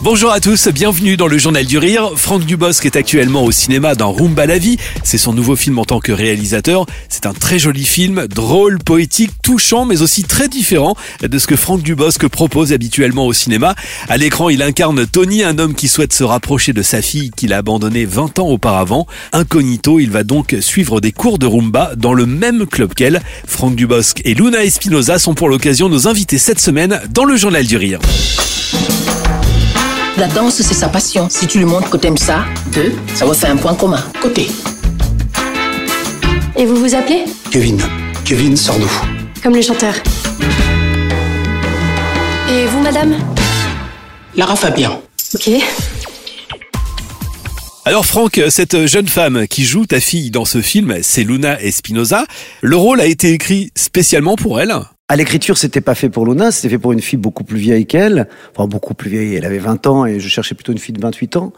Bonjour à tous, bienvenue dans le Journal du Rire. Franck Dubosc est actuellement au cinéma dans Rumba la vie. C'est son nouveau film en tant que réalisateur. C'est un très joli film, drôle, poétique, touchant, mais aussi très différent de ce que Franck Dubosc propose habituellement au cinéma. À l'écran, il incarne Tony, un homme qui souhaite se rapprocher de sa fille qu'il a abandonnée 20 ans auparavant. Incognito, il va donc suivre des cours de Rumba dans le même club qu'elle. Franck Dubosc et Luna Espinoza sont pour l'occasion nos invités cette semaine dans le Journal du Rire. La danse, c'est sa passion. Si tu lui montres que t'aimes ça, deux, ça va faire un point commun. Côté. Et vous vous appelez Kevin. Kevin Sardou. Comme le chanteur. Et vous, madame Lara Fabien. Ok. Alors Franck, cette jeune femme qui joue ta fille dans ce film, c'est Luna Espinoza. Le rôle a été écrit spécialement pour elle. À l'écriture, c'était pas fait pour Luna, c'était fait pour une fille beaucoup plus vieille qu'elle. Enfin, beaucoup plus vieille, elle avait 20 ans et je cherchais plutôt une fille de 28 ans.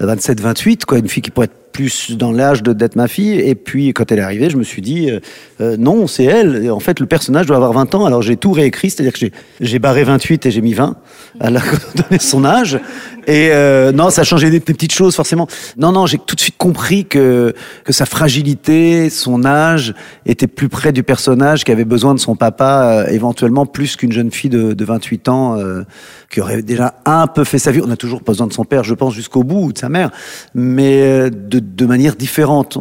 27, 28, quoi, une fille qui pourrait être plus dans l'âge d'être ma fille. Et puis, quand elle est arrivée, je me suis dit, euh, euh, non, c'est elle. En fait, le personnage doit avoir 20 ans. Alors, j'ai tout réécrit, c'est-à-dire que j'ai, barré 28 et j'ai mis 20. Elle a donné son âge. Et euh, non, ça a changé des, petites choses, forcément. Non, non, j'ai tout de suite compris que, que sa fragilité, son âge, était plus près du personnage qui avait besoin de son papa, éventuellement plus qu'une jeune fille de, de 28 ans qui aurait déjà un peu fait sa vie. On a toujours besoin de son père, je pense, jusqu'au bout, mère, mais euh, de, manière différente.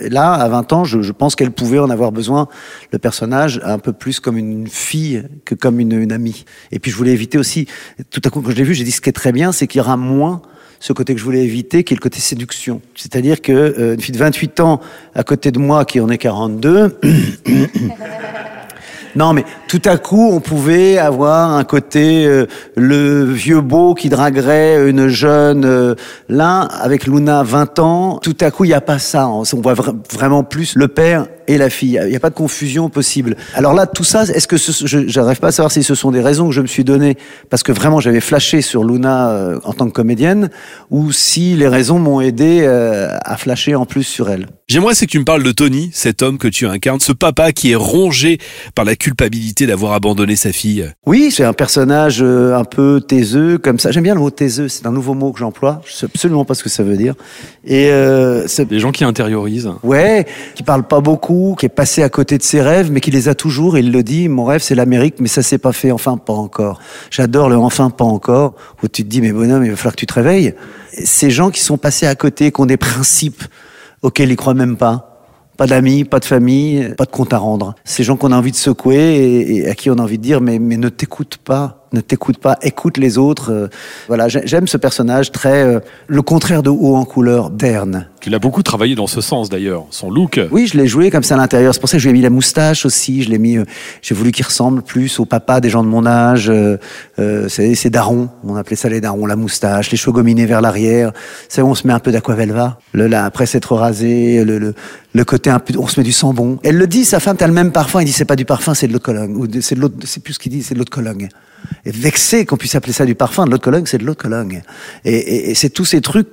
Là, à 20 ans, je, pense qu'elle pouvait en avoir besoin, le personnage, un peu plus comme une fille que comme une, une amie. Et puis je voulais éviter aussi, tout à coup, quand je l'ai vu, j'ai dit ce qui est très bien, c'est qu'il y aura moins ce côté que je voulais éviter, qui est le côté séduction. C'est-à-dire que euh, une fille de 28 ans à côté de moi, qui en est 42, non, mais tout à coup, on pouvait avoir un côté euh, le vieux beau qui draguerait une jeune. Euh, là, avec Luna, 20 ans, tout à coup, il n'y a pas ça. On on voit vra- vraiment plus le père et la fille. Il n'y a pas de confusion possible. Alors là, tout ça, est-ce que ce, je pas à savoir si ce sont des raisons que je me suis données parce que vraiment j'avais flashé sur Luna euh, en tant que comédienne, ou si les raisons m'ont aidé euh, à flasher en plus sur elle. J'aimerais c'est que tu me parles de Tony, cet homme que tu incarnes, ce papa qui est rongé par la culpabilité d'avoir abandonné sa fille. Oui, c'est un personnage euh, un peu taiseux, comme ça. J'aime bien le mot taiseux, c'est un nouveau mot que j'emploie. Je sais absolument pas ce que ça veut dire. Et euh, c'est Des gens qui intériorisent. Ouais, qui parle pas beaucoup, qui est passé à côté de ses rêves, mais qui les a toujours. Et il le dit, mon rêve c'est l'Amérique, mais ça s'est pas fait. Enfin, pas encore. J'adore le enfin pas encore, où tu te dis, mais bonhomme, il va falloir que tu te réveilles. Ces gens qui sont passés à côté, qui ont des principes auxquels ils croient même pas. Pas d'amis, pas de famille, pas de compte à rendre. Ces gens qu'on a envie de secouer et, et à qui on a envie de dire, mais, mais ne t'écoute pas, ne t'écoute pas, écoute les autres. Euh, voilà, j'ai- j'aime ce personnage très, euh, le contraire de haut en couleur, d'Erne. Il a beaucoup travaillé dans ce sens d'ailleurs. Son look. Oui, je l'ai joué comme ça à l'intérieur. C'est pour ça que je lui ai mis la moustache aussi. Je l'ai mis. euh, J'ai voulu qu'il ressemble plus au papa des gens de mon âge. Euh, euh, c'est darons. On appelait ça les darons. La moustache, les cheveux gominés vers l'arrière. C'est on se met un peu d'aquavelva. Le là après s'être rasé, le, le le côté un peu. On se met du sambon. Elle le dit. Sa femme, t'as le même parfum. Il dit c'est pas du parfum, c'est de l'eau de Cologne. C'est de l'eau. C'est plus ce qu'il dit. C'est de l'eau de Cologne. Et vexé qu'on puisse appeler ça du parfum, de l'eau de Cologne, c'est de l'eau de Cologne. Et, c'est tous ces trucs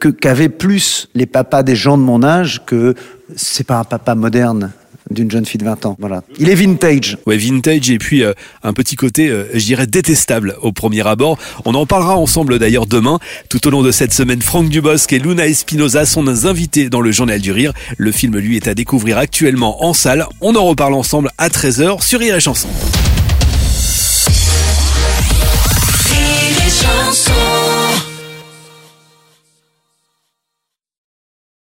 plus les papas des gens de mon âge que c'est pas un papa moderne d'une jeune fille de 20 ans. Voilà. Il est vintage. Ouais, vintage et puis euh, un petit côté, euh, je dirais, détestable au premier abord. On en parlera ensemble d'ailleurs demain. Tout au long de cette semaine, Franck Dubosc et Luna Espinoza sont nos invités dans le Journal du Rire. Le film, lui, est à découvrir actuellement en salle. On en reparle ensemble à 13h sur Rire et Chanson.